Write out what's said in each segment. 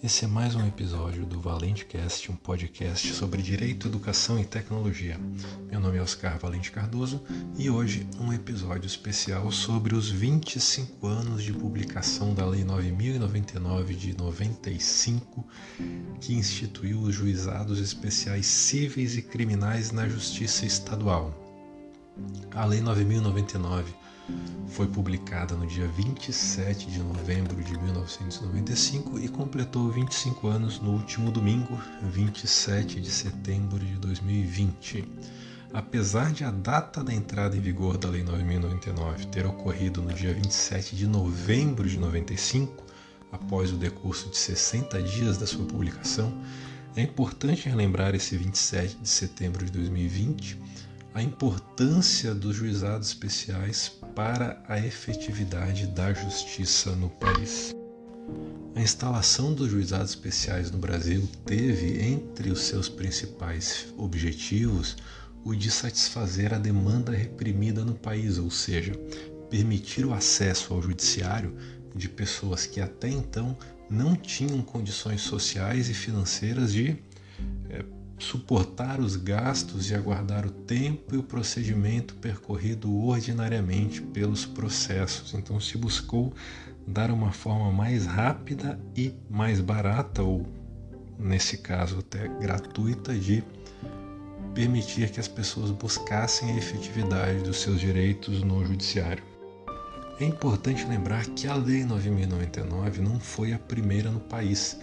Esse é mais um episódio do Valente Cast, um podcast sobre direito, educação e tecnologia. Meu nome é Oscar Valente Cardoso e hoje um episódio especial sobre os 25 anos de publicação da Lei 9099 de 95, que instituiu os juizados especiais cíveis e criminais na Justiça Estadual. A Lei 9099 foi publicada no dia 27 de novembro de 1995 e completou 25 anos no último domingo, 27 de setembro de 2020. Apesar de a data da entrada em vigor da Lei 9099 ter ocorrido no dia 27 de novembro de 95, após o decurso de 60 dias da sua publicação, é importante relembrar esse 27 de setembro de 2020 a importância dos juizados especiais para a efetividade da justiça no país. A instalação dos juizados especiais no Brasil teve entre os seus principais objetivos o de satisfazer a demanda reprimida no país, ou seja, permitir o acesso ao judiciário de pessoas que até então não tinham condições sociais e financeiras de é, suportar os gastos e aguardar o tempo e o procedimento percorrido ordinariamente pelos processos. Então se buscou dar uma forma mais rápida e mais barata, ou nesse caso até gratuita, de permitir que as pessoas buscassem a efetividade dos seus direitos no judiciário. É importante lembrar que a Lei 9099 não foi a primeira no país,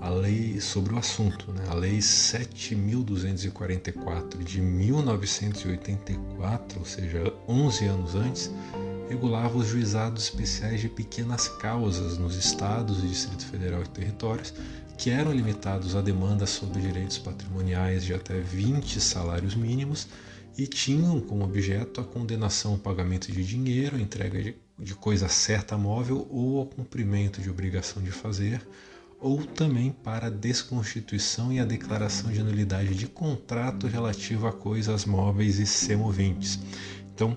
a lei sobre o assunto, né? a Lei 7.244 de 1984, ou seja, 11 anos antes, regulava os juizados especiais de pequenas causas nos estados, Distrito Federal e territórios, que eram limitados a demandas sobre direitos patrimoniais de até 20 salários mínimos e tinham como objeto a condenação ao pagamento de dinheiro, a entrega de de coisa certa móvel ou ao cumprimento de obrigação de fazer, ou também para a desconstituição e a declaração de nulidade de contrato relativo a coisas móveis e semoventes. Então,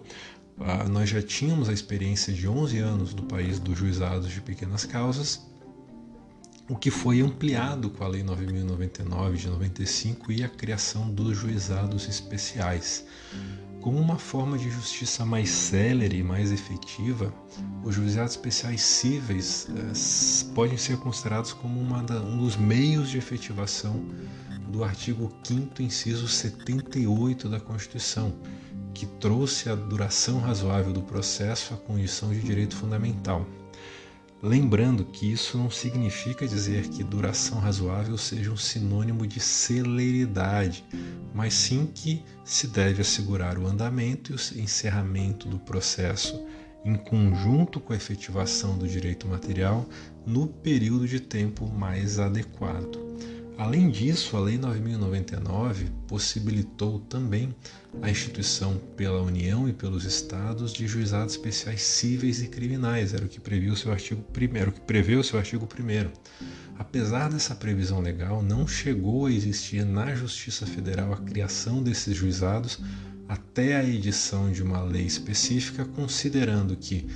ah, nós já tínhamos a experiência de 11 anos do país dos juizados de pequenas causas, o que foi ampliado com a Lei 9099 de 95 e a criação dos juizados especiais. Como uma forma de justiça mais célere e mais efetiva, os juizados especiais cíveis eh, podem ser considerados como da, um dos meios de efetivação do artigo 5 inciso 78 da Constituição, que trouxe a duração razoável do processo à condição de direito fundamental. Lembrando que isso não significa dizer que duração razoável seja um sinônimo de celeridade, mas sim que se deve assegurar o andamento e o encerramento do processo em conjunto com a efetivação do direito material no período de tempo mais adequado. Além disso, a Lei 9099 possibilitou também a instituição pela União e pelos Estados de juizados especiais cíveis e criminais, era o que prevê o seu artigo 1 que prevê o seu artigo 1 Apesar dessa previsão legal, não chegou a existir na Justiça Federal a criação desses juizados até a edição de uma lei específica, considerando que,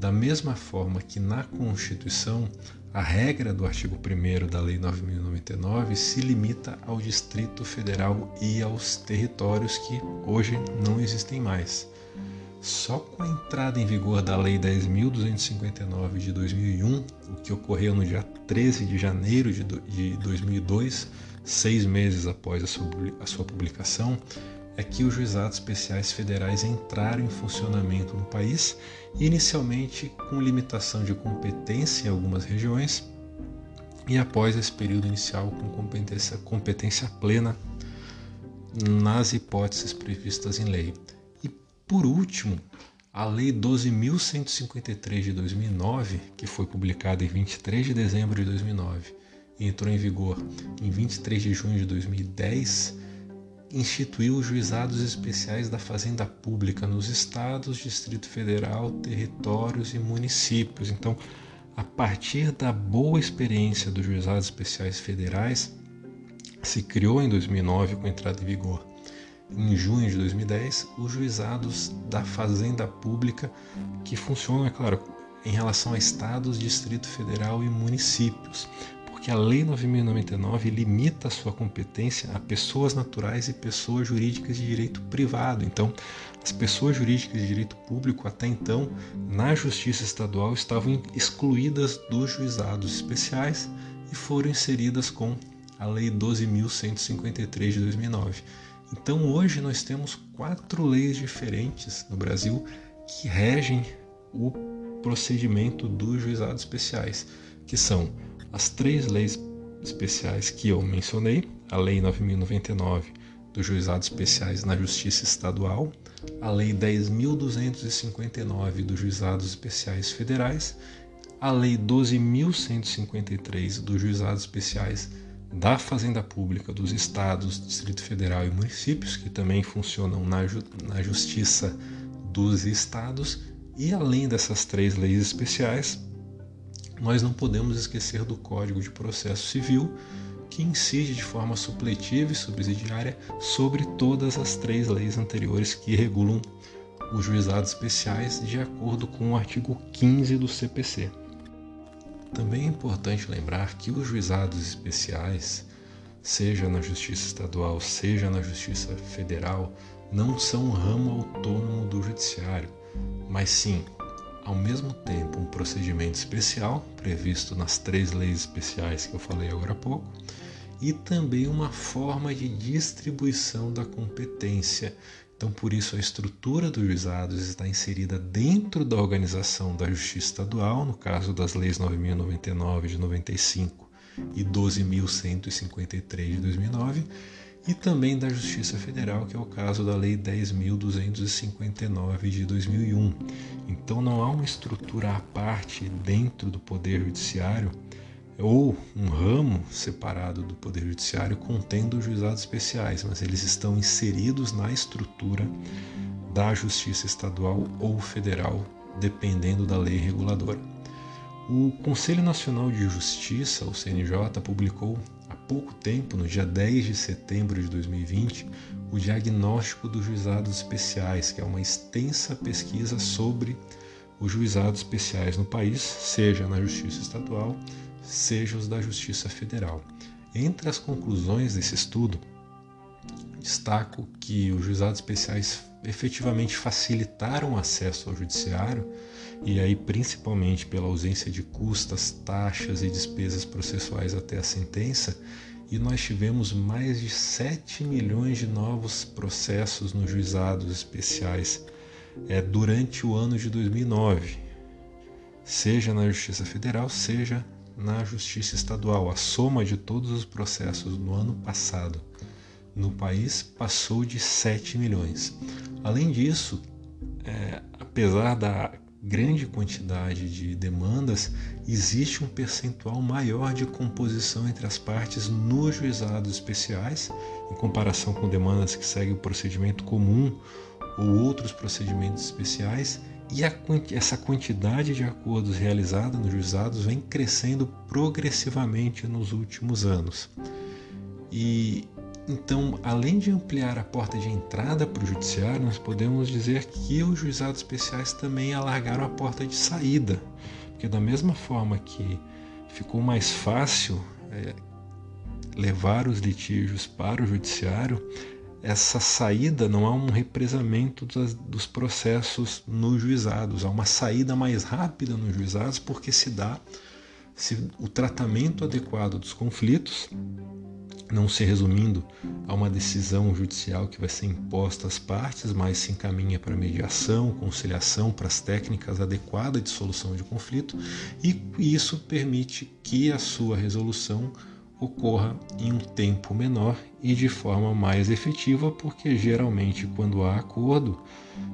da mesma forma que na Constituição, a regra do artigo 1 da Lei 9099 se limita ao Distrito Federal e aos territórios que hoje não existem mais. Só com a entrada em vigor da Lei 10.259 de 2001, o que ocorreu no dia 13 de janeiro de 2002, seis meses após a sua publicação, é que os juizados especiais federais entraram em funcionamento no país, inicialmente com limitação de competência em algumas regiões, e após esse período inicial com competência, competência plena nas hipóteses previstas em lei. E por último, a Lei 12.153 de 2009, que foi publicada em 23 de dezembro de 2009 e entrou em vigor em 23 de junho de 2010, instituiu os juizados especiais da Fazenda Pública nos estados, Distrito Federal, territórios e municípios. Então, a partir da boa experiência dos juizados especiais federais, se criou em 2009 com entrada em vigor em junho de 2010 os juizados da Fazenda Pública que funcionam, é claro, em relação a estados, Distrito Federal e municípios porque a Lei 9099 limita a sua competência a pessoas naturais e pessoas jurídicas de direito privado. Então, as pessoas jurídicas de direito público até então, na Justiça Estadual, estavam excluídas dos juizados especiais e foram inseridas com a Lei 12.153 de 2009. Então, hoje nós temos quatro leis diferentes no Brasil que regem o procedimento dos juizados especiais, que são as três leis especiais que eu mencionei, a Lei 9099 dos juizados especiais na Justiça Estadual, a Lei 10.259 dos juizados especiais federais, a Lei 12.153 dos juizados especiais da Fazenda Pública dos estados, Distrito Federal e municípios, que também funcionam na, na Justiça dos estados, e além dessas três leis especiais, nós não podemos esquecer do Código de Processo Civil, que incide de forma supletiva e subsidiária sobre todas as três leis anteriores que regulam os juizados especiais de acordo com o artigo 15 do CPC. Também é importante lembrar que os juizados especiais, seja na Justiça Estadual, seja na Justiça Federal, não são um ramo autônomo do Judiciário, mas sim ao mesmo tempo um procedimento especial previsto nas três leis especiais que eu falei agora há pouco e também uma forma de distribuição da competência. Então, por isso, a estrutura dos juizados está inserida dentro da organização da Justiça Estadual, no caso das leis 9.099 de 95 e 12.153 de 2009 e também da Justiça Federal, que é o caso da Lei 10.259 de 2001. Então não há uma estrutura à parte dentro do Poder Judiciário ou um ramo separado do Poder Judiciário contendo juizados especiais, mas eles estão inseridos na estrutura da Justiça Estadual ou Federal, dependendo da lei reguladora. O Conselho Nacional de Justiça, o CNJ, publicou pouco tempo, no dia 10 de setembro de 2020, o Diagnóstico dos Juizados Especiais, que é uma extensa pesquisa sobre os juizados especiais no país, seja na Justiça Estadual, seja os da Justiça Federal. Entre as conclusões desse estudo, destaco que os juizados especiais efetivamente facilitaram o acesso ao judiciário, e aí principalmente pela ausência de custas, taxas e despesas processuais até a sentença, e nós tivemos mais de 7 milhões de novos processos nos juizados especiais é, durante o ano de 2009, seja na Justiça Federal, seja na Justiça Estadual. A soma de todos os processos no ano passado no país passou de 7 milhões. Além disso, é, apesar da grande quantidade de demandas, existe um percentual maior de composição entre as partes nos juizados especiais, em comparação com demandas que seguem o procedimento comum ou outros procedimentos especiais, e a, essa quantidade de acordos realizada nos juizados vem crescendo progressivamente nos últimos anos. E então, além de ampliar a porta de entrada para o judiciário, nós podemos dizer que os juizados especiais também alargaram a porta de saída, porque da mesma forma que ficou mais fácil é, levar os litígios para o judiciário, essa saída não há um represamento dos, dos processos nos juizados, há uma saída mais rápida nos juizados porque se dá se o tratamento adequado dos conflitos não se resumindo a uma decisão judicial que vai ser imposta às partes, mas se encaminha para mediação, conciliação, para as técnicas adequadas de solução de conflito, e isso permite que a sua resolução ocorra em um tempo menor e de forma mais efetiva, porque geralmente quando há acordo,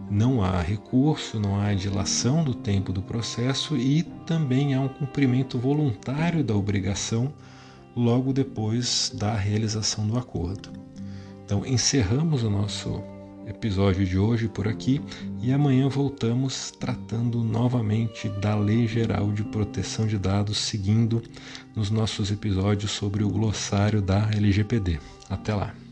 não há recurso, não há dilação do tempo do processo e também há um cumprimento voluntário da obrigação logo depois da realização do acordo. Então, encerramos o nosso episódio de hoje por aqui e amanhã voltamos tratando novamente da Lei Geral de Proteção de Dados, seguindo nos nossos episódios sobre o glossário da LGPD. Até lá!